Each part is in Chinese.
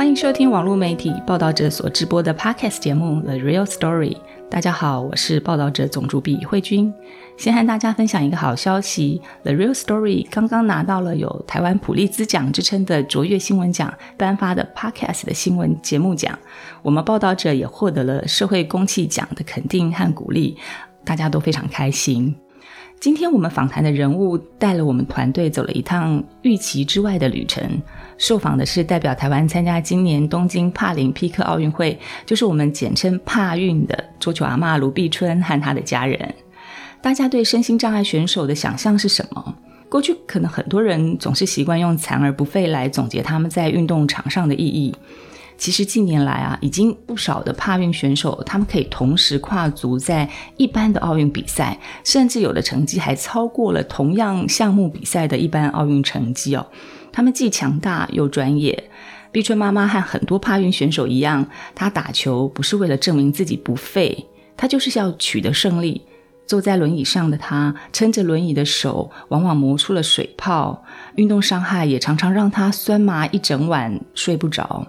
欢迎收听网络媒体报道者所直播的 Podcast 节目《The Real Story》。大家好，我是报道者总主笔慧君。先和大家分享一个好消息，《The Real Story》刚刚拿到了有台湾普利兹奖之称的卓越新闻奖颁发的 Podcast 的新闻节目奖。我们报道者也获得了社会公器奖的肯定和鼓励，大家都非常开心。今天我们访谈的人物带了我们团队走了一趟预期之外的旅程。受访的是代表台湾参加今年东京帕林匹克奥运会，就是我们简称帕运的桌球阿妈卢碧春和她的家人。大家对身心障碍选手的想象是什么？过去可能很多人总是习惯用残而不废来总结他们在运动场上的意义。其实近年来啊，已经不少的帕运选手，他们可以同时跨足在一般的奥运比赛，甚至有的成绩还超过了同样项目比赛的一般奥运成绩哦。他们既强大又专业。碧春妈妈和很多帕运选手一样，她打球不是为了证明自己不废，她就是要取得胜利。坐在轮椅上的她，撑着轮椅的手往往磨出了水泡，运动伤害也常常让她酸麻一整晚睡不着。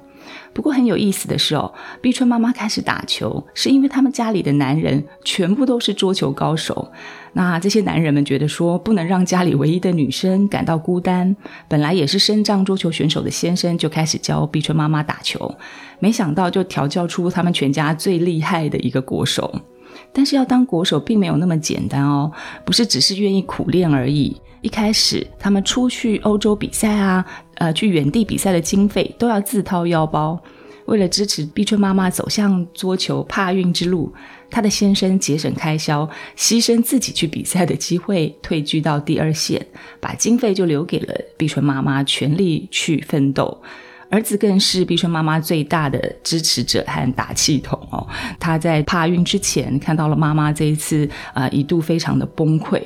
不过很有意思的是哦，碧春妈妈开始打球，是因为他们家里的男人全部都是桌球高手。那这些男人们觉得说，不能让家里唯一的女生感到孤单。本来也是身障桌球选手的先生就开始教碧春妈妈打球，没想到就调教出他们全家最厉害的一个国手。但是要当国手并没有那么简单哦，不是只是愿意苦练而已。一开始他们出去欧洲比赛啊，呃，去远地比赛的经费都要自掏腰包。为了支持碧春妈妈走向桌球帕运之路，她的先生节省开销，牺牲自己去比赛的机会，退居到第二线，把经费就留给了碧春妈妈，全力去奋斗。儿子更是碧春妈妈最大的支持者和打气筒哦。他在帕运之前看到了妈妈这一次啊一度非常的崩溃，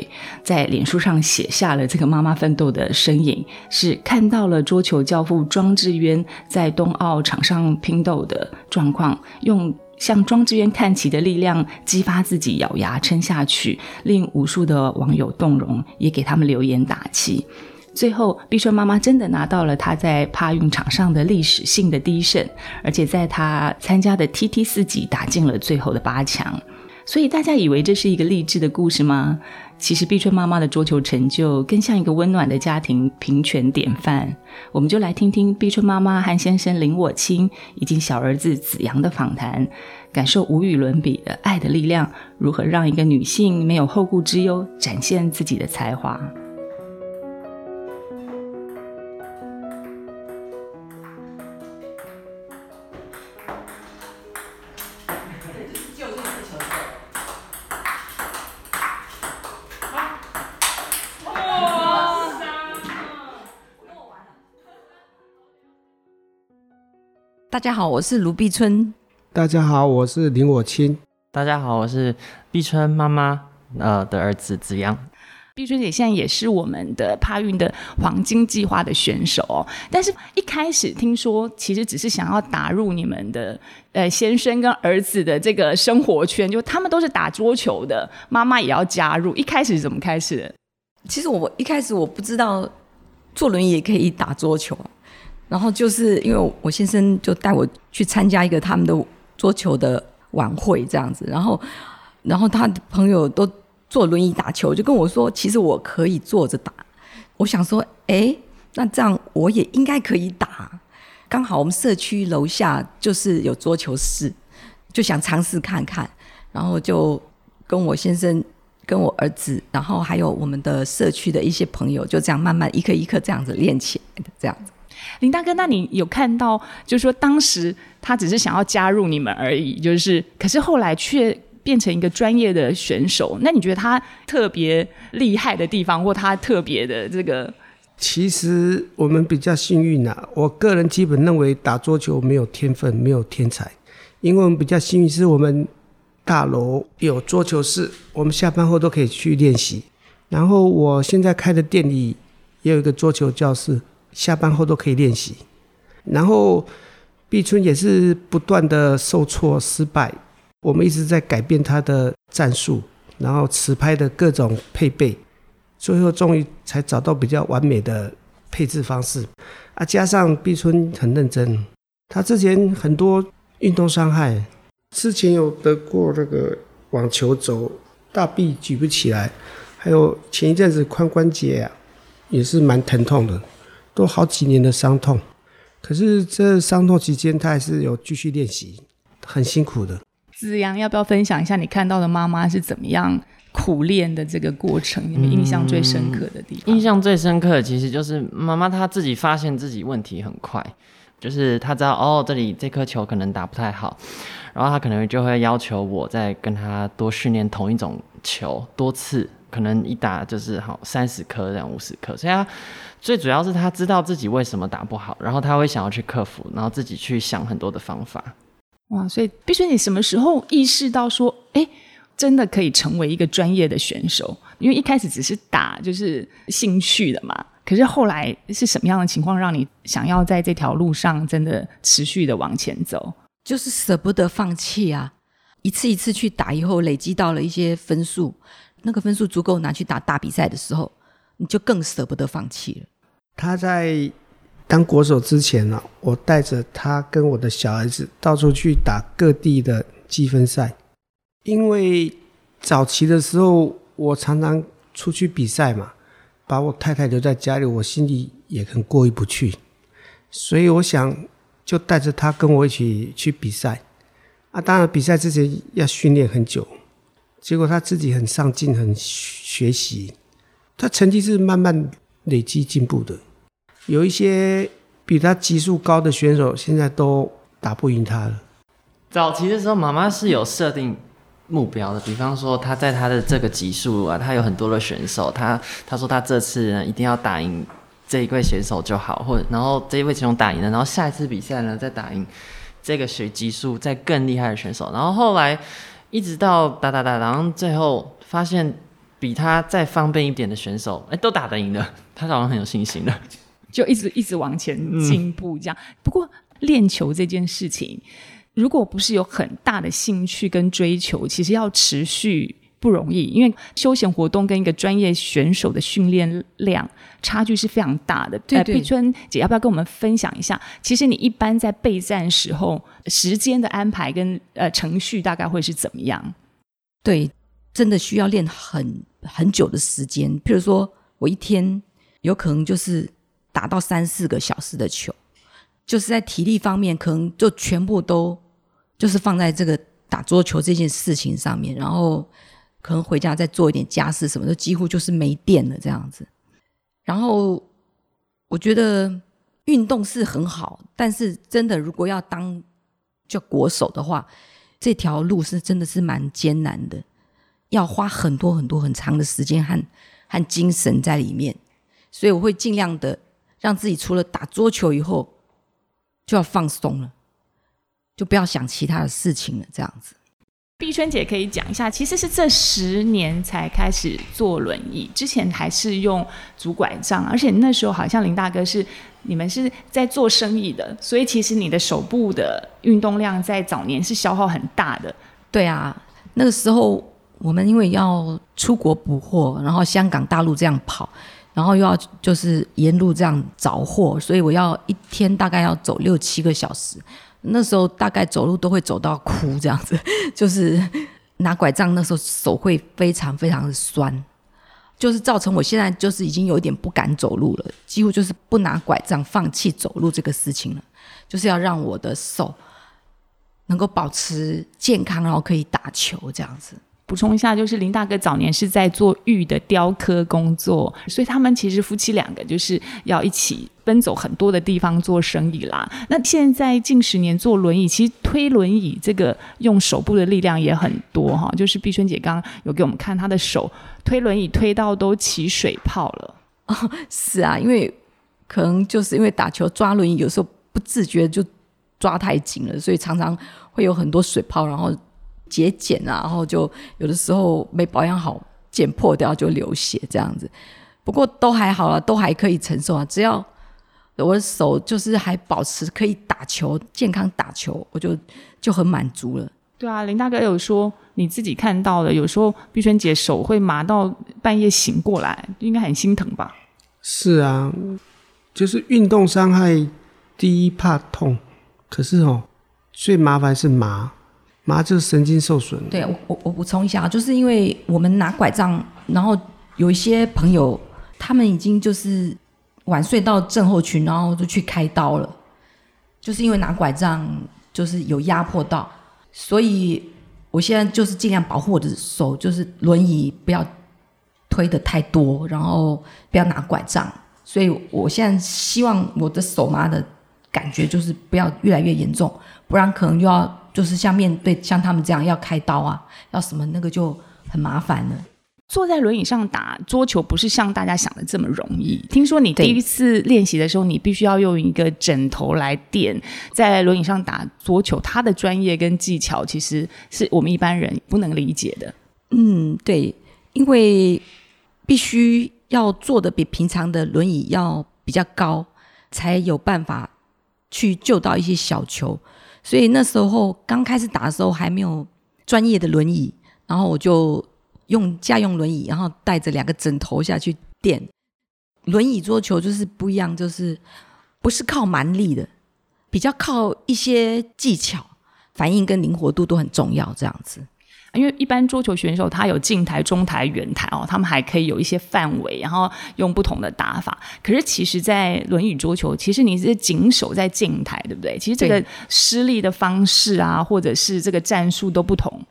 在脸书上写下了这个妈妈奋斗的身影，是看到了桌球教父庄智渊在冬奥场上拼斗的状况，用向庄智渊看齐的力量激发自己咬牙撑下去，令无数的网友动容，也给他们留言打气。最后，碧春妈妈真的拿到了她在帕运场上的历史性的第一胜，而且在她参加的 TT 四级打进了最后的八强。所以大家以为这是一个励志的故事吗？其实碧春妈妈的桌球成就更像一个温暖的家庭平权典范。我们就来听听碧春妈妈和先生林我清以及小儿子子阳的访谈，感受无与伦比的爱的力量，如何让一个女性没有后顾之忧，展现自己的才华。大家好，我是卢碧春。大家好，我是林我清。大家好，我是碧春妈妈呃的儿子子阳。碧春姐现在也是我们的帕运的黄金计划的选手，哦但是一开始听说其实只是想要打入你们的呃先生跟儿子的这个生活圈，就他们都是打桌球的，妈妈也要加入。一开始是怎么开始的？其实我一开始我不知道坐轮椅也可以打桌球。然后就是因为我先生就带我去参加一个他们的桌球的晚会这样子，然后，然后他的朋友都坐轮椅打球，就跟我说，其实我可以坐着打。我想说，哎，那这样我也应该可以打。刚好我们社区楼下就是有桌球室，就想尝试看看，然后就跟我先生、跟我儿子，然后还有我们的社区的一些朋友，就这样慢慢一颗一颗这样子练起来的，这样子。林大哥，那你有看到，就是说当时他只是想要加入你们而已，就是可是后来却变成一个专业的选手。那你觉得他特别厉害的地方，或他特别的这个？其实我们比较幸运呐，我个人基本认为打桌球没有天分，没有天才，因为我们比较幸运，是我们大楼有桌球室，我们下班后都可以去练习。然后我现在开的店里也有一个桌球教室。下班后都可以练习，然后碧春也是不断的受挫失败，我们一直在改变他的战术，然后持拍的各种配备，最后终于才找到比较完美的配置方式。啊，加上碧春很认真，他之前很多运动伤害，之前有得过那个网球肘大臂举不起来，还有前一阵子髋关节啊也是蛮疼痛的，都好几年的伤痛。可是这伤痛期间，他还是有继续练习，很辛苦的。子阳要不要分享一下你看到的妈妈是怎么样苦练的这个过程？你们印象最深刻的地方？印象最深刻的其实就是妈妈她自己发现自己问题很快，就是她知道哦，这里这颗球可能打不太好，然后她可能就会要求我再跟她多训练同一种球多次，可能一打就是好三十颗这样五十颗，所以他最主要是他知道自己为什么打不好，然后他会想要去克服，然后自己去想很多的方法。哇，所以必须，你什么时候意识到说，哎，真的可以成为一个专业的选手？因为一开始只是打，就是兴趣的嘛。可是后来是什么样的情况，让你想要在这条路上真的持续的往前走？就是舍不得放弃啊！一次一次去打以后，累积到了一些分数，那个分数足够拿去打大比赛的时候，你就更舍不得放弃了。他在。当国手之前呢，我带着他跟我的小孩子到处去打各地的积分赛。因为早期的时候，我常常出去比赛嘛，把我太太留在家里，我心里也很过意不去。所以我想就带着他跟我一起去比赛。啊，当然比赛之前要训练很久。结果他自己很上进，很学习，他成绩是慢慢累积进步的。有一些比他级数高的选手，现在都打不赢他了。早期的时候，妈妈是有设定目标的，比方说他在他的这个级数啊，他有很多的选手，他他说他这次呢一定要打赢这一位选手就好，或者然后这一位选手打赢了，然后下一次比赛呢再打赢这个学级数再更厉害的选手，然后后来一直到打打打，然后最后发现比他再方便一点的选手，哎，都打得赢了，他好像很有信心了。就一直一直往前进步，这样。不过练球这件事情，如果不是有很大的兴趣跟追求，其实要持续不容易。因为休闲活动跟一个专业选手的训练量差距是非常大的。对对。碧春姐，要不要跟我们分享一下？其实你一般在备战时候，时间的安排跟呃程序大概会是怎么样？对，真的需要练很很久的时间。譬如说我一天有可能就是。打到三四个小时的球，就是在体力方面，可能就全部都就是放在这个打桌球这件事情上面，然后可能回家再做一点家事什么的，几乎就是没电了这样子。然后我觉得运动是很好，但是真的如果要当叫国手的话，这条路是真的是蛮艰难的，要花很多很多很长的时间和和精神在里面，所以我会尽量的。让自己除了打桌球以后，就要放松了，就不要想其他的事情了。这样子，碧春姐可以讲一下，其实是这十年才开始坐轮椅，之前还是用拄拐杖，而且那时候好像林大哥是你们是在做生意的，所以其实你的手部的运动量在早年是消耗很大的。对啊，那个时候我们因为要出国补货，然后香港、大陆这样跑。然后又要就是沿路这样找货，所以我要一天大概要走六七个小时。那时候大概走路都会走到哭这样子，就是拿拐杖那时候手会非常非常的酸，就是造成我现在就是已经有一点不敢走路了，几乎就是不拿拐杖放弃走路这个事情了，就是要让我的手能够保持健康，然后可以打球这样子。补充一下，就是林大哥早年是在做玉的雕刻工作，所以他们其实夫妻两个就是要一起奔走很多的地方做生意啦。那现在近十年做轮椅，其实推轮椅这个用手部的力量也很多哈。就是碧春姐刚刚有给我们看她的手推轮椅推到都起水泡了。是啊，因为可能就是因为打球抓轮椅有时候不自觉就抓太紧了，所以常常会有很多水泡，然后。节俭啊，然后就有的时候没保养好，剪破掉就流血这样子。不过都还好了，都还可以承受啊。只要我的手就是还保持可以打球、健康打球，我就就很满足了。对啊，林大哥有说你自己看到的，有时候碧萱姐手会麻到半夜醒过来，应该很心疼吧？是啊，就是运动伤害第一怕痛，可是哦，最麻烦是麻，麻就是神经受损。对我我我补充一下，就是因为我们拿拐杖，然后有一些朋友他们已经就是晚睡到症候群，然后就去开刀了，就是因为拿拐杖就是有压迫到，所以我现在就是尽量保护我的手，就是轮椅不要推的太多，然后不要拿拐杖，所以我现在希望我的手麻的感觉就是不要越来越严重，不然可能又要就是像面对像他们这样要开刀啊，要什么那个就很麻烦了。坐在轮椅上打桌球不是像大家想的这么容易。听说你第一次练习的时候，你必须要用一个枕头来垫在轮椅上打桌球，它的专业跟技巧其实是我们一般人不能理解的。嗯，对，因为必须要坐的比平常的轮椅要比较高，才有办法去救到一些小球。所以那时候刚开始打的时候还没有专业的轮椅，然后我就用家用轮椅，然后带着两个枕头下去垫。轮椅桌球就是不一样，就是不是靠蛮力的，比较靠一些技巧、反应跟灵活度都很重要，这样子。因为一般桌球选手他有近台、中台、远台哦，他们还可以有一些范围，然后用不同的打法。可是其实，在轮椅桌球，其实你是紧守在近台，对不对？其实这个施力的方式啊，或者是这个战术都不同。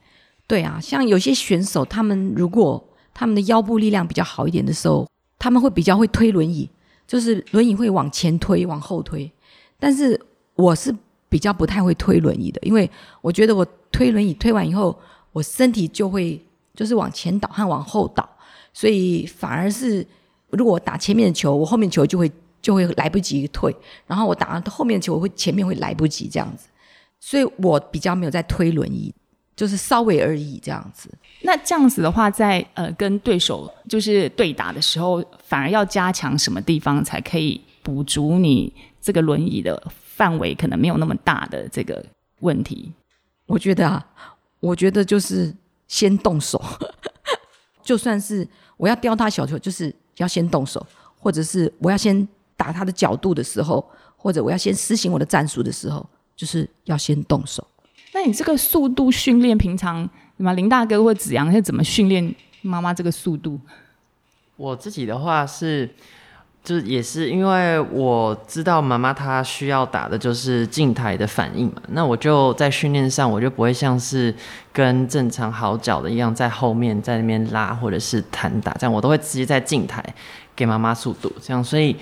对啊，像有些选手，他们如果他们的腰部力量比较好一点的时候，他们会比较会推轮椅，就是轮椅会往前推、往后推。但是我是比较不太会推轮椅的，因为我觉得我推轮椅推完以后。我身体就会就是往前倒和往后倒，所以反而是如果我打前面的球，我后面球就会就会来不及退，然后我打后面的球，我会前面会来不及这样子，所以我比较没有在推轮椅，就是稍微而已这样子。那这样子的话，在呃跟对手就是对打的时候，反而要加强什么地方才可以补足你这个轮椅的范围可能没有那么大的这个问题？我觉得啊。我觉得就是先动手，就算是我要叼他小球，就是要先动手，或者是我要先打他的角度的时候，或者我要先施行我的战术的时候，就是要先动手。那你这个速度训练，平常什么林大哥或子阳是怎么训练妈妈这个速度？我自己的话是。就是也是因为我知道妈妈她需要打的就是静台的反应嘛，那我就在训练上我就不会像是跟正常好脚的一样在后面在那边拉或者是弹打这样，我都会直接在静台给妈妈速度这样，所以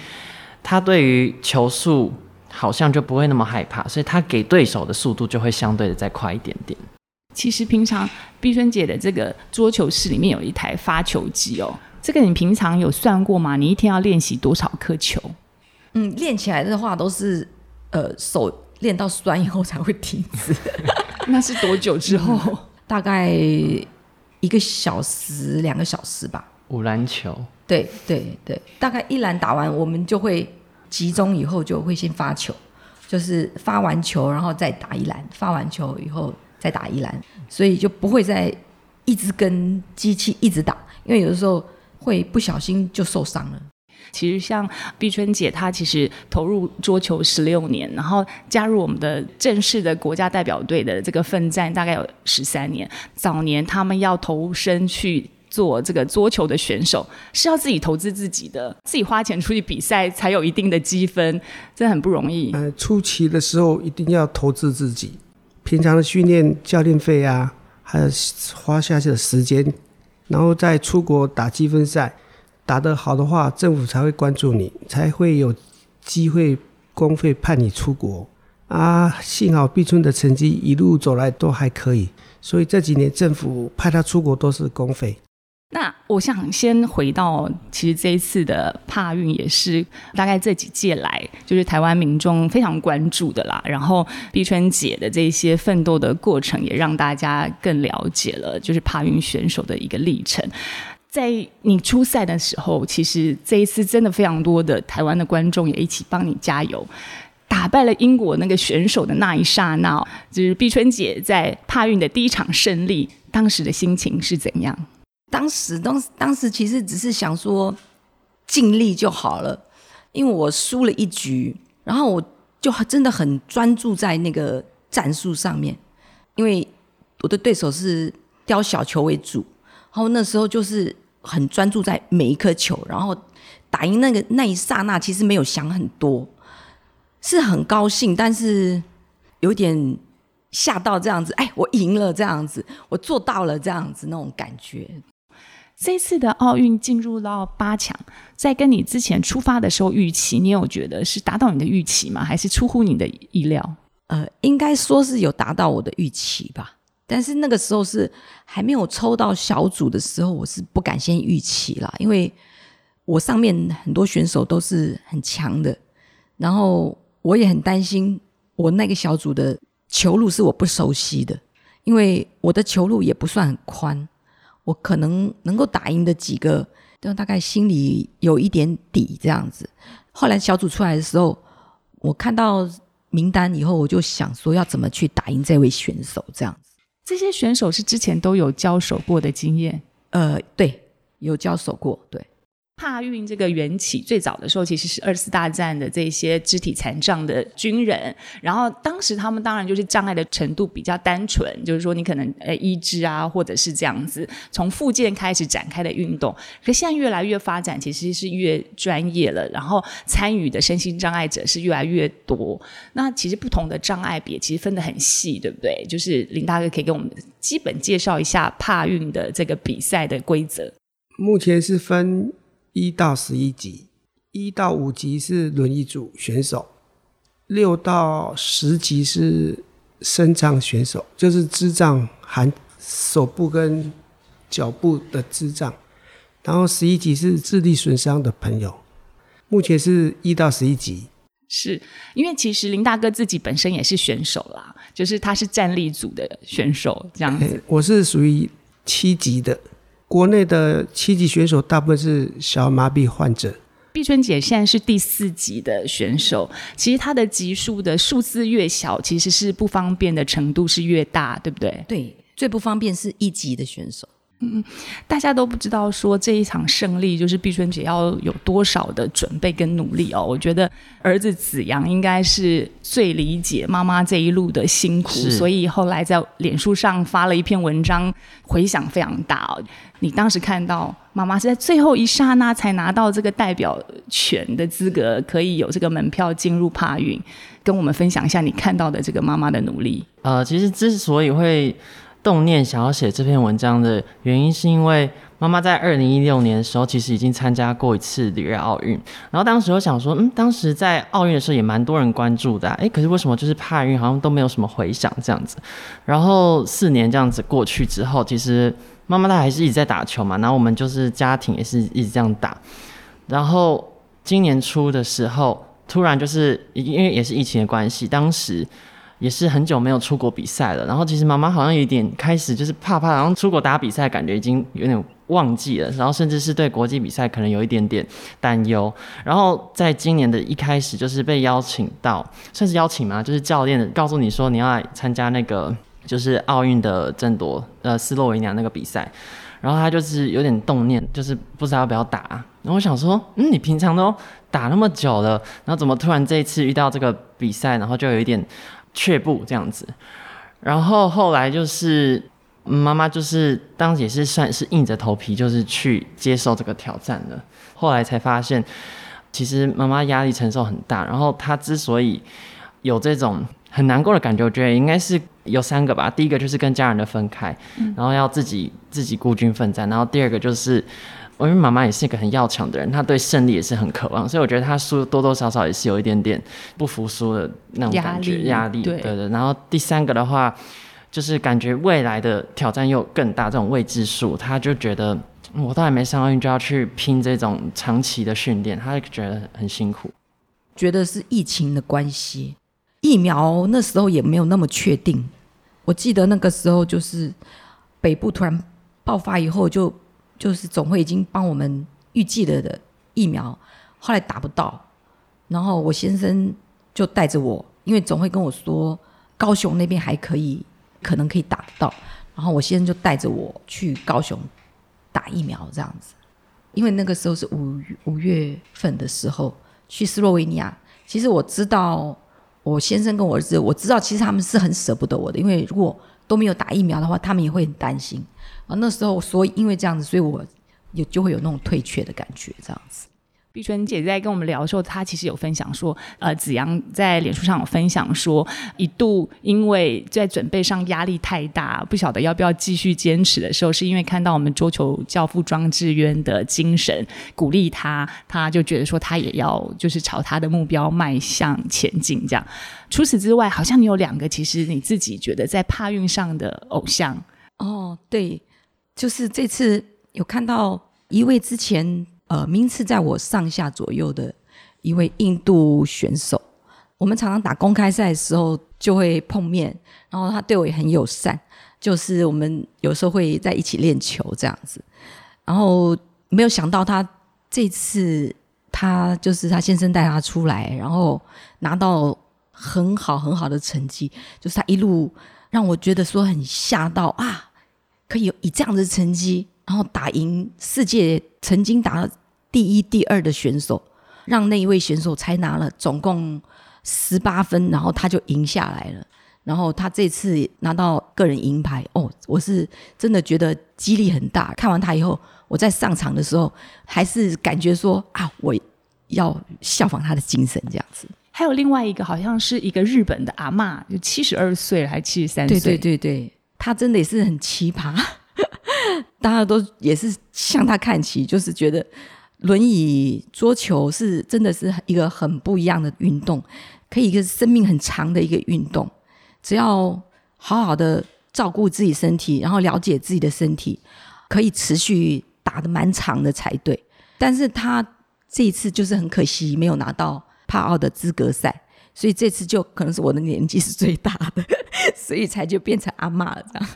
他对于球速好像就不会那么害怕，所以他给对手的速度就会相对的再快一点点。其实平常碧春姐的这个桌球室里面有一台发球机哦。这个你平常有算过吗？你一天要练习多少颗球？嗯，练起来的话都是呃手练到酸以后才会停止。那是多久之后？大概一个小时、两个小时吧。五篮球。对对对，大概一篮打完，我们就会集中以后就会先发球，就是发完球然后再打一篮，发完球以后再打一篮，所以就不会再一直跟机器一直打，因为有的时候。会不小心就受伤了。其实像碧春姐，她其实投入桌球十六年，然后加入我们的正式的国家代表队的这个奋战大概有十三年。早年他们要投身去做这个桌球的选手，是要自己投资自己的，自己花钱出去比赛才有一定的积分，真的很不容易。呃，初期的时候一定要投资自己，平常的训练教练费啊，还有花下去的时间。然后再出国打积分赛，打得好的话，政府才会关注你，才会有机会公费派你出国啊。幸好毕春的成绩一路走来都还可以，所以这几年政府派他出国都是公费。那我想先回到，其实这一次的帕运也是大概这几届来，就是台湾民众非常关注的啦。然后碧春姐的这些奋斗的过程，也让大家更了解了，就是帕运选手的一个历程。在你出赛的时候，其实这一次真的非常多的台湾的观众也一起帮你加油，打败了英国那个选手的那一刹那，就是碧春姐在帕运的第一场胜利，当时的心情是怎样？当时，当当时其实只是想说尽力就好了，因为我输了一局，然后我就真的很专注在那个战术上面，因为我的对手是雕小球为主，然后那时候就是很专注在每一颗球，然后打赢那个那一刹那，其实没有想很多，是很高兴，但是有点吓到这样子，哎，我赢了这样子，我做到了这样子那种感觉。这次的奥运进入到八强，在跟你之前出发的时候预期，你有觉得是达到你的预期吗？还是出乎你的意料？呃，应该说是有达到我的预期吧。但是那个时候是还没有抽到小组的时候，我是不敢先预期了，因为我上面很多选手都是很强的，然后我也很担心我那个小组的球路是我不熟悉的，因为我的球路也不算很宽。我可能能够打赢的几个，都大概心里有一点底这样子。后来小组出来的时候，我看到名单以后，我就想说要怎么去打赢这位选手这样子。这些选手是之前都有交手过的经验，呃，对，有交手过，对。帕运这个缘起最早的时候，其实是二次大战的这些肢体残障的军人，然后当时他们当然就是障碍的程度比较单纯，就是说你可能呃医治啊，或者是这样子从附件开始展开的运动。可现在越来越发展，其实是越专业了，然后参与的身心障碍者是越来越多。那其实不同的障碍别其实分得很细，对不对？就是林大哥可以给我们基本介绍一下帕运的这个比赛的规则。目前是分。一到十一级，一到五级是轮椅组选手，六到十级是身障选手，就是智障含手部跟脚部的智障，然后十一级是智力损伤的朋友。目前是一到十一级，是因为其实林大哥自己本身也是选手啦，就是他是站立组的选手这样子。我是属于七级的。国内的七级选手大部分是小儿麻痹患者。碧春姐现在是第四级的选手，其实她的级数的数字越小，其实是不方便的程度是越大，对不对？对，最不方便是一级的选手。嗯，大家都不知道说这一场胜利就是碧春姐要有多少的准备跟努力哦。我觉得儿子子阳应该是最理解妈妈这一路的辛苦，所以后来在脸书上发了一篇文章，回响非常大哦。你当时看到妈妈是在最后一刹那才拿到这个代表权的资格，可以有这个门票进入帕运，跟我们分享一下你看到的这个妈妈的努力。呃，其实之所以会。动念想要写这篇文章的原因，是因为妈妈在二零一六年的时候，其实已经参加过一次里约奥运。然后当时我想说，嗯，当时在奥运的时候也蛮多人关注的，哎，可是为什么就是帕运好像都没有什么回响这样子？然后四年这样子过去之后，其实妈妈她还是一直在打球嘛。然后我们就是家庭也是一直这样打。然后今年初的时候，突然就是因为也是疫情的关系，当时。也是很久没有出国比赛了，然后其实妈妈好像有点开始就是怕怕，然后出国打比赛感觉已经有点忘记了，然后甚至是对国际比赛可能有一点点担忧。然后在今年的一开始就是被邀请到，算是邀请吗？就是教练告诉你说你要来参加那个就是奥运的争夺呃斯洛维尼亚那个比赛，然后他就是有点动念，就是不知道要不要打。然后我想说，嗯，你平常都打那么久了，然后怎么突然这一次遇到这个比赛，然后就有一点。却步这样子，然后后来就是妈妈就是当时也是算是硬着头皮，就是去接受这个挑战的。后来才发现，其实妈妈压力承受很大。然后她之所以有这种很难过的感觉，我觉得应该是有三个吧。第一个就是跟家人的分开，然后要自己自己孤军奋战。然后第二个就是。因为妈妈也是一个很要强的人，她对胜利也是很渴望，所以我觉得她输多多少少也是有一点点不服输的那种感觉压力。对对。然后第三个的话，就是感觉未来的挑战又更大，这种未知数，她就觉得我都还没上奥运就要去拼这种长期的训练，她就觉得很辛苦。觉得是疫情的关系，疫苗那时候也没有那么确定。我记得那个时候就是北部突然爆发以后就。就是总会已经帮我们预计了的疫苗，后来打不到，然后我先生就带着我，因为总会跟我说高雄那边还可以，可能可以打到，然后我先生就带着我去高雄打疫苗这样子，因为那个时候是五五月份的时候去斯洛维尼亚，其实我知道我先生跟我儿子，我知道其实他们是很舍不得我的，因为如果都没有打疫苗的话，他们也会很担心。啊，那时候所以因为这样子，所以我也就会有那种退却的感觉，这样子。碧春姐在跟我们聊的时候，她其实有分享说，呃，子阳在脸书上有分享说，一度因为在准备上压力太大，不晓得要不要继续坚持的时候，是因为看到我们桌球教父庄智渊的精神鼓励他，他就觉得说他也要就是朝他的目标迈向前进。这样，除此之外，好像你有两个，其实你自己觉得在帕运上的偶像哦，对，就是这次有看到一位之前。呃，名次在我上下左右的一位印度选手，我们常常打公开赛的时候就会碰面，然后他对我也很友善，就是我们有时候会在一起练球这样子。然后没有想到他这次他就是他先生带他出来，然后拿到很好很好的成绩，就是他一路让我觉得说很吓到啊，可以以这样的成绩，然后打赢世界曾经打。第一、第二的选手，让那一位选手才拿了总共十八分，然后他就赢下来了。然后他这次拿到个人银牌，哦，我是真的觉得激励很大。看完他以后，我在上场的时候，还是感觉说啊，我要效仿他的精神这样子。还有另外一个，好像是一个日本的阿妈，就七十二岁了，还七十三岁。对对对对，他真的也是很奇葩，大家都也是向他看齐，就是觉得。轮椅桌球是真的是一个很不一样的运动，可以一个生命很长的一个运动。只要好好的照顾自己身体，然后了解自己的身体，可以持续打的蛮长的才对。但是他这一次就是很可惜没有拿到帕奥的资格赛，所以这次就可能是我的年纪是最大的。所以才就变成阿妈了，这样。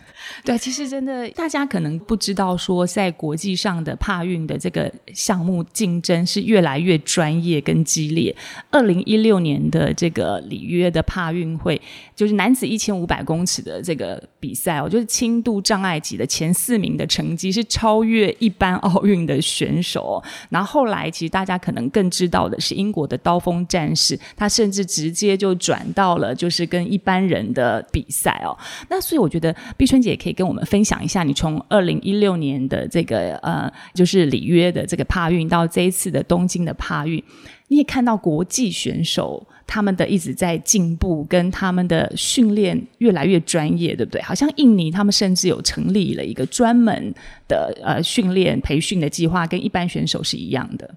对，其实真的，大家可能不知道，说在国际上的帕运的这个项目竞争是越来越专业跟激烈。二零一六年的这个里约的帕运会，就是男子一千五百公尺的这个比赛，我觉得轻度障碍级的前四名的成绩是超越一般奥运的选手。然后后来，其实大家可能更知道的是，英国的刀锋战士，他甚至只直接就转到了就是跟一般人的。比赛哦，那所以我觉得碧春姐可以跟我们分享一下，你从二零一六年的这个呃，就是里约的这个帕运到这一次的东京的帕运，你也看到国际选手他们的一直在进步，跟他们的训练越来越专业，对不对？好像印尼他们甚至有成立了一个专门的呃训练培训的计划，跟一般选手是一样的。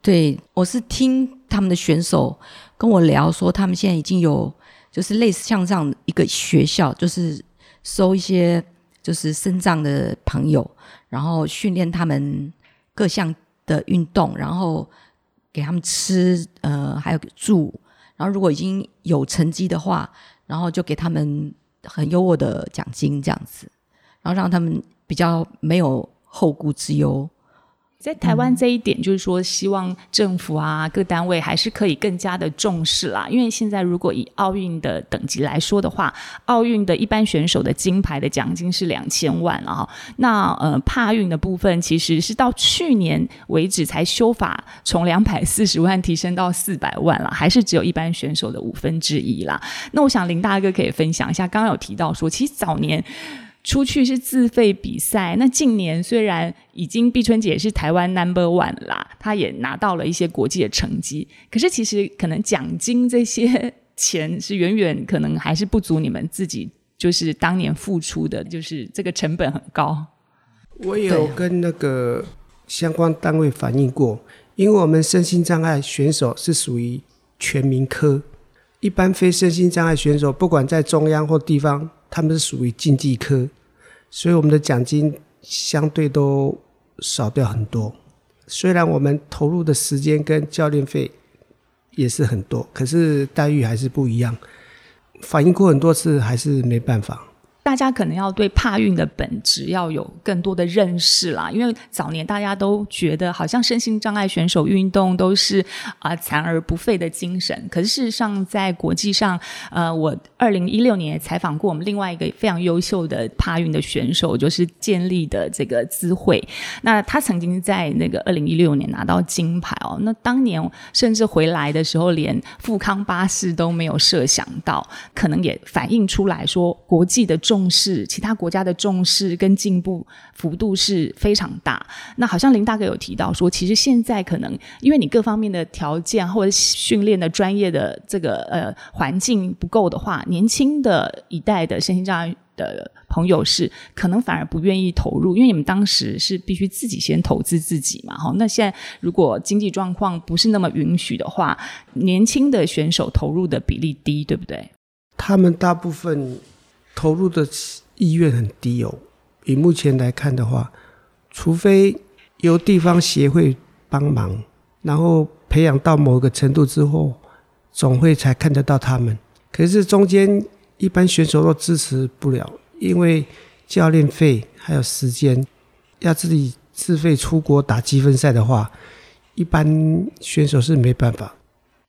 对，我是听他们的选手跟我聊说，他们现在已经有。就是类似像这样一个学校，就是收一些就是身障的朋友，然后训练他们各项的运动，然后给他们吃，呃，还有住，然后如果已经有成绩的话，然后就给他们很优渥的奖金这样子，然后让他们比较没有后顾之忧。在台湾这一点，就是说，希望政府啊各单位还是可以更加的重视啦。因为现在如果以奥运的等级来说的话，奥运的一般选手的金牌的奖金是两千万了哈。那呃，帕运的部分其实是到去年为止才修法，从两百四十万提升到四百万了，还是只有一般选手的五分之一啦。那我想林大哥可以分享一下，刚刚有提到说，其实早年。出去是自费比赛，那近年虽然已经碧春姐是台湾 number one 啦，她也拿到了一些国际的成绩，可是其实可能奖金这些钱是远远可能还是不足你们自己就是当年付出的，就是这个成本很高。我有跟那个相关单位反映过，因为我们身心障碍选手是属于全民科，一般非身心障碍选手不管在中央或地方。他们是属于竞技科，所以我们的奖金相对都少掉很多。虽然我们投入的时间跟教练费也是很多，可是待遇还是不一样。反映过很多次，还是没办法。大家可能要对帕运的本质要有更多的认识啦，因为早年大家都觉得好像身心障碍选手运动都是啊残而不废的精神，可是事实上在国际上，呃，我二零一六年也采访过我们另外一个非常优秀的帕运的选手，就是建立的这个资会，那他曾经在那个二零一六年拿到金牌哦，那当年甚至回来的时候连富康巴士都没有设想到，可能也反映出来说国际的。重视其他国家的重视跟进步幅度是非常大。那好像林大哥有提到说，其实现在可能因为你各方面的条件或者训练的专业的这个呃环境不够的话，年轻的一代的身心障碍的朋友是可能反而不愿意投入，因为你们当时是必须自己先投资自己嘛。哈，那现在如果经济状况不是那么允许的话，年轻的选手投入的比例低，对不对？他们大部分。投入的意愿很低哦。以目前来看的话，除非由地方协会帮忙，然后培养到某个程度之后，总会才看得到他们。可是中间一般选手都支持不了，因为教练费还有时间，要自己自费出国打积分赛的话，一般选手是没办法。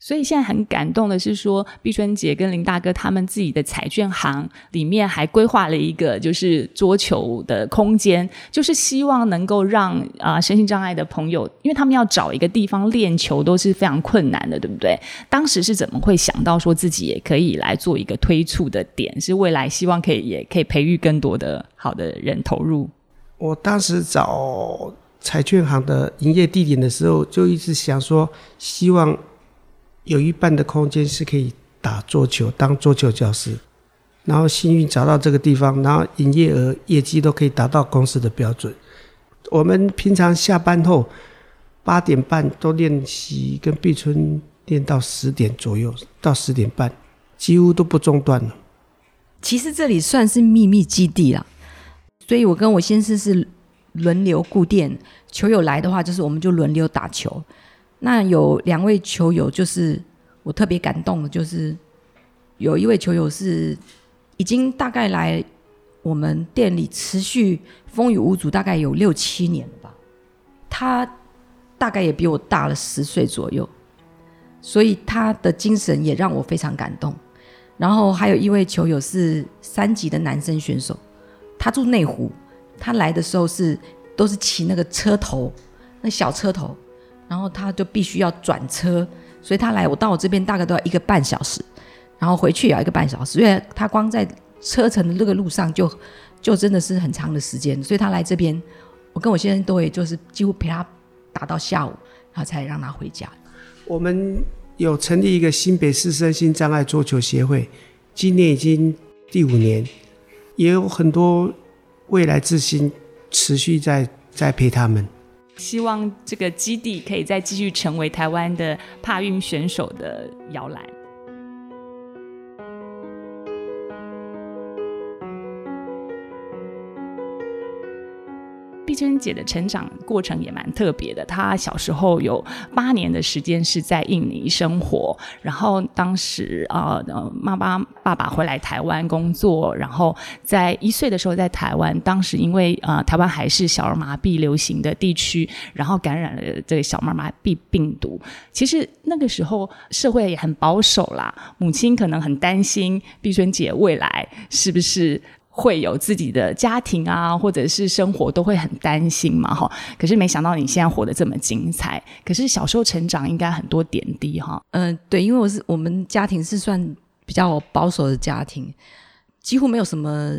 所以现在很感动的是说，碧春姐跟林大哥他们自己的彩券行里面还规划了一个就是桌球的空间，就是希望能够让啊身心障碍的朋友，因为他们要找一个地方练球都是非常困难的，对不对？当时是怎么会想到说自己也可以来做一个推促的点，是未来希望可以也可以培育更多的好的人投入？我当时找彩券行的营业地点的时候，就一直想说希望。有一半的空间是可以打桌球，当桌球教室，然后幸运找到这个地方，然后营业额、业绩都可以达到公司的标准。我们平常下班后八点半都练习，跟碧春练到十点左右，到十点半几乎都不中断了。其实这里算是秘密基地了，所以我跟我先生是轮流固定，球友来的话，就是我们就轮流打球。那有两位球友，就是我特别感动的，就是有一位球友是已经大概来我们店里持续风雨无阻，大概有六七年了吧。他大概也比我大了十岁左右，所以他的精神也让我非常感动。然后还有一位球友是三级的男生选手，他住内湖，他来的时候是都是骑那个车头，那小车头。然后他就必须要转车，所以他来我到我这边大概都要一个半小时，然后回去也要一个半小时，因为他光在车程的这个路上就就真的是很长的时间，所以他来这边，我跟我先生都会就是几乎陪他打到下午，然后才让他回家。我们有成立一个新北市身心障碍桌球协会，今年已经第五年，也有很多未来之星持续在栽培他们。希望这个基地可以再继续成为台湾的帕运选手的摇篮。碧珍姐的成长过程也蛮特别的。她小时候有八年的时间是在印尼生活，然后当时啊，妈妈爸爸回来台湾工作，然后在一岁的时候在台湾，当时因为啊，台湾还是小儿麻痹流行的地区，然后感染了这个小儿麻痹病毒。其实那个时候社会也很保守啦，母亲可能很担心碧春姐未来是不是。会有自己的家庭啊，或者是生活都会很担心嘛，哈。可是没想到你现在活得这么精彩。可是小时候成长应该很多点滴哈。嗯，对，因为我是我们家庭是算比较保守的家庭，几乎没有什么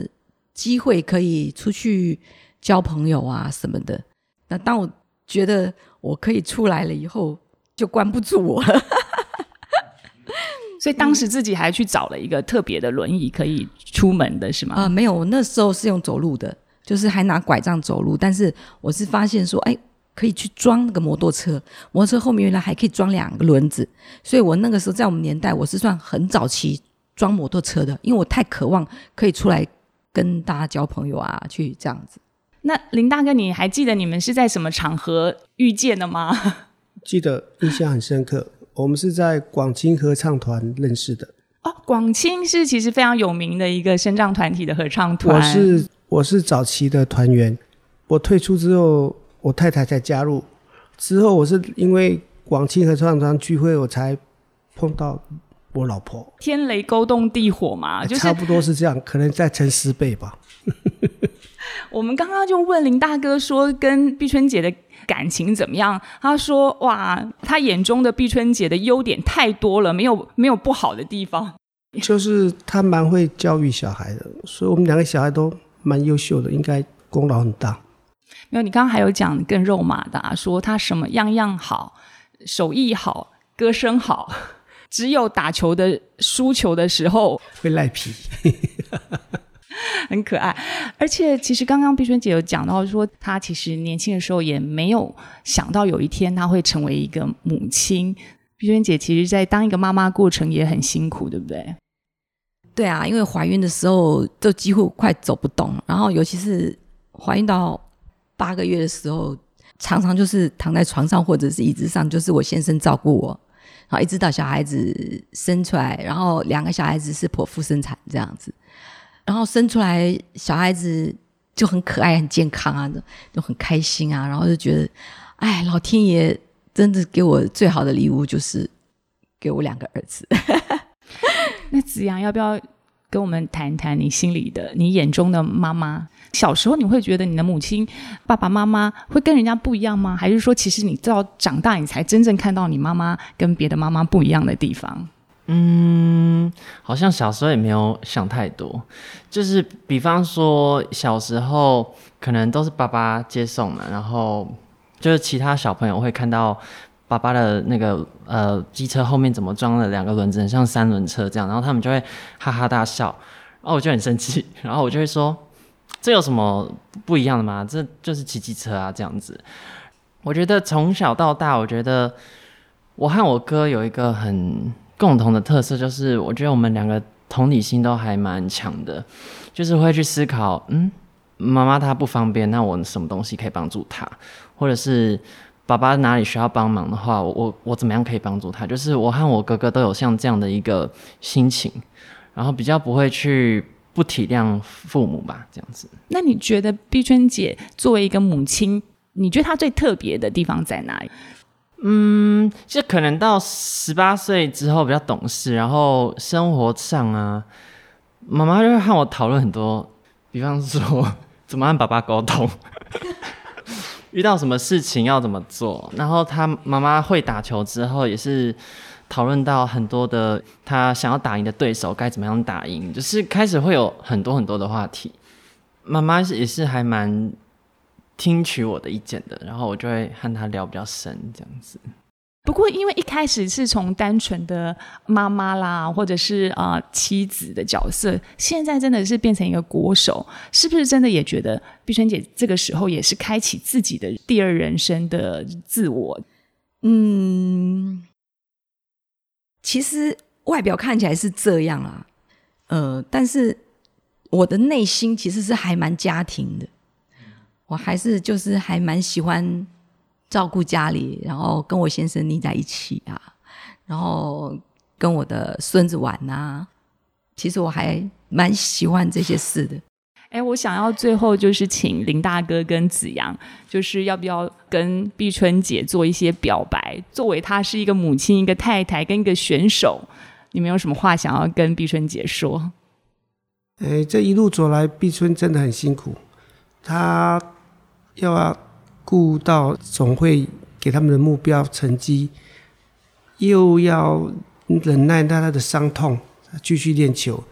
机会可以出去交朋友啊什么的。那当我觉得我可以出来了以后，就关不住我了。所以当时自己还去找了一个特别的轮椅可以出门的是吗？啊，没有，我那时候是用走路的，就是还拿拐杖走路。但是我是发现说，哎，可以去装那个摩托车，摩托车后面原来还可以装两个轮子。所以我那个时候在我们年代，我是算很早期装摩托车的，因为我太渴望可以出来跟大家交朋友啊，去这样子。那林大哥，你还记得你们是在什么场合遇见的吗？记得，印象很深刻。我们是在广清合唱团认识的。哦，广清是其实非常有名的一个声障团体的合唱团。我是我是早期的团员，我退出之后，我太太才加入。之后我是因为广清合唱团聚会，我才碰到我老婆。天雷勾动地火嘛，就是差不多是这样，可能再乘十倍吧。我们刚刚就问林大哥说，跟碧春姐的感情怎么样？他说：哇，他眼中的碧春姐的优点太多了，没有没有不好的地方。就是他蛮会教育小孩的，所以我们两个小孩都蛮优秀的，应该功劳很大。没有，你刚刚还有讲更肉麻的，说他什么样样好，手艺好，歌声好，只有打球的输球的时候会赖皮。很可爱，而且其实刚刚碧春姐有讲到说，她其实年轻的时候也没有想到有一天她会成为一个母亲。碧春姐其实，在当一个妈妈过程也很辛苦，对不对？对啊，因为怀孕的时候都几乎快走不动，然后尤其是怀孕到八个月的时候，常常就是躺在床上或者是椅子上，就是我先生照顾我，然后一直到小孩子生出来，然后两个小孩子是剖腹生产这样子。然后生出来小孩子就很可爱、很健康啊，就很开心啊。然后就觉得，哎，老天爷真的给我最好的礼物就是给我两个儿子。那子阳要不要跟我们谈谈你心里的、你眼中的妈妈？小时候你会觉得你的母亲、爸爸妈妈会跟人家不一样吗？还是说，其实你到长大你才真正看到你妈妈跟别的妈妈不一样的地方？嗯，好像小时候也没有想太多，就是比方说小时候可能都是爸爸接送嘛，然后就是其他小朋友会看到爸爸的那个呃机车后面怎么装了两个轮子，像三轮车这样，然后他们就会哈哈大笑，然后我就很生气，然后我就会说这有什么不一样的吗？这就是骑机车啊这样子。我觉得从小到大，我觉得我和我哥有一个很。共同的特色就是，我觉得我们两个同理心都还蛮强的，就是会去思考，嗯，妈妈她不方便，那我什么东西可以帮助她，或者是爸爸哪里需要帮忙的话，我我怎么样可以帮助他？就是我和我哥哥都有像这样的一个心情，然后比较不会去不体谅父母吧，这样子。那你觉得碧春姐作为一个母亲，你觉得她最特别的地方在哪里？嗯，就可能到十八岁之后比较懂事，然后生活上啊，妈妈就会和我讨论很多，比方说怎么和爸爸沟通，遇到什么事情要怎么做。然后他妈妈会打球之后，也是讨论到很多的他想要打赢的对手该怎么样打赢，就是开始会有很多很多的话题。妈妈是也是还蛮。听取我的意见的，然后我就会和他聊比较深，这样子。不过，因为一开始是从单纯的妈妈啦，或者是啊妻子的角色，现在真的是变成一个国手，是不是真的也觉得碧春姐这个时候也是开启自己的第二人生的自我？嗯，其实外表看起来是这样啊，呃，但是我的内心其实是还蛮家庭的。我还是就是还蛮喜欢照顾家里，然后跟我先生腻在一起啊，然后跟我的孙子玩啊。其实我还蛮喜欢这些事的。哎，我想要最后就是请林大哥跟子阳，就是要不要跟碧春姐做一些表白？作为她是一个母亲、一个太太跟一个选手，你们有什么话想要跟碧春姐说？哎，这一路走来，碧春真的很辛苦，她。要顾到总会给他们的目标成绩，又要忍耐他的伤痛，继续练球，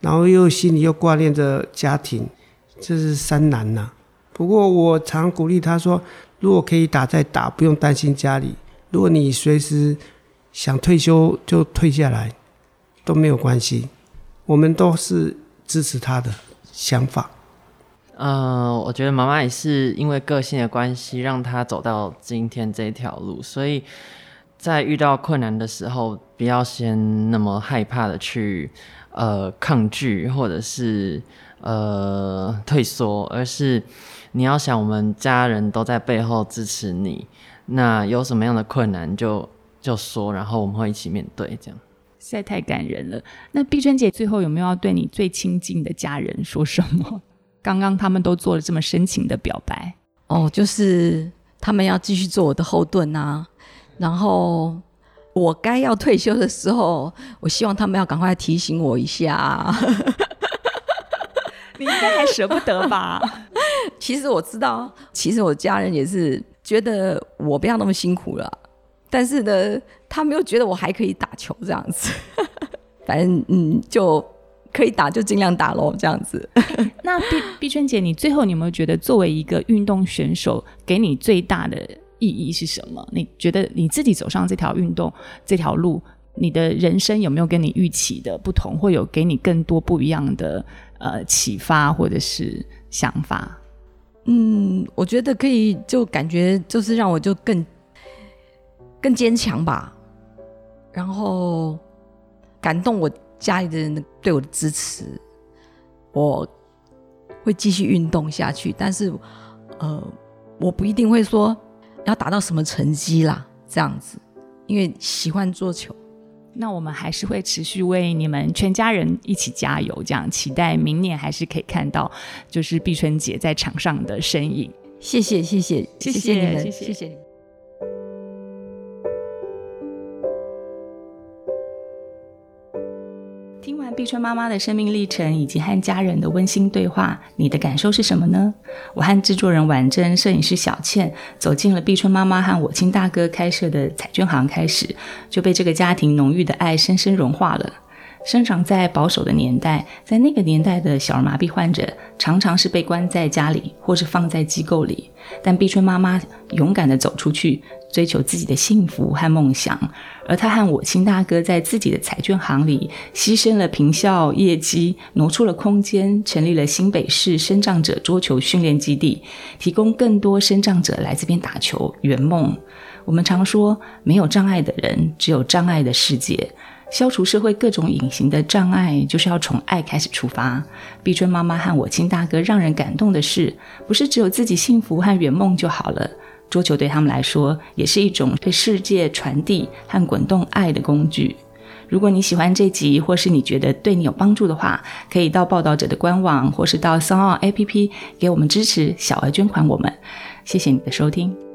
然后又心里又挂念着家庭，这是三难呐。不过我常鼓励他说：“如果可以打再打，不用担心家里。如果你随时想退休就退下来，都没有关系。我们都是支持他的想法。”呃，我觉得妈妈也是因为个性的关系，让她走到今天这条路。所以在遇到困难的时候，不要先那么害怕的去呃抗拒，或者是呃退缩，而是你要想，我们家人都在背后支持你。那有什么样的困难就就说，然后我们会一起面对。这样实在太感人了。那碧春姐最后有没有要对你最亲近的家人说什么？刚刚他们都做了这么深情的表白，哦，就是他们要继续做我的后盾啊。然后我该要退休的时候，我希望他们要赶快提醒我一下。你应该还舍不得吧？其实我知道，其实我家人也是觉得我不要那么辛苦了。但是呢，他们又觉得我还可以打球这样子，反正嗯，就可以打就尽量打喽，这样子。那碧碧春姐，你最后你有没有觉得作为一个运动选手，给你最大的意义是什么？你觉得你自己走上这条运动这条路，你的人生有没有跟你预期的不同，会有给你更多不一样的呃启发或者是想法？嗯，我觉得可以，就感觉就是让我就更。更坚强吧，然后感动我家里的人对我的支持，我会继续运动下去。但是，呃，我不一定会说要达到什么成绩啦，这样子，因为喜欢做球。那我们还是会持续为你们全家人一起加油，这样期待明年还是可以看到就是碧春姐在场上的身影。谢谢，谢谢，谢谢你们，谢谢你们。碧春妈妈的生命历程以及和家人的温馨对话，你的感受是什么呢？我和制作人婉珍、摄影师小倩走进了碧春妈妈和我亲大哥开设的彩娟行，开始就被这个家庭浓郁的爱深深融化了。生长在保守的年代，在那个年代的小儿麻痹患者常常是被关在家里，或是放在机构里，但碧春妈妈勇敢地走出去。追求自己的幸福和梦想，而她和我亲大哥在自己的彩券行里牺牲了平效业绩，挪出了空间，成立了新北市生障者桌球训练基地，提供更多生障者来这边打球圆梦。我们常说，没有障碍的人，只有障碍的世界。消除社会各种隐形的障碍，就是要从爱开始出发。碧春妈妈和我亲大哥让人感动的是，不是只有自己幸福和圆梦就好了。桌球对他们来说也是一种对世界传递和滚动爱的工具。如果你喜欢这集，或是你觉得对你有帮助的话，可以到报道者的官网，或是到商奥 APP 给我们支持，小额捐款我们。谢谢你的收听。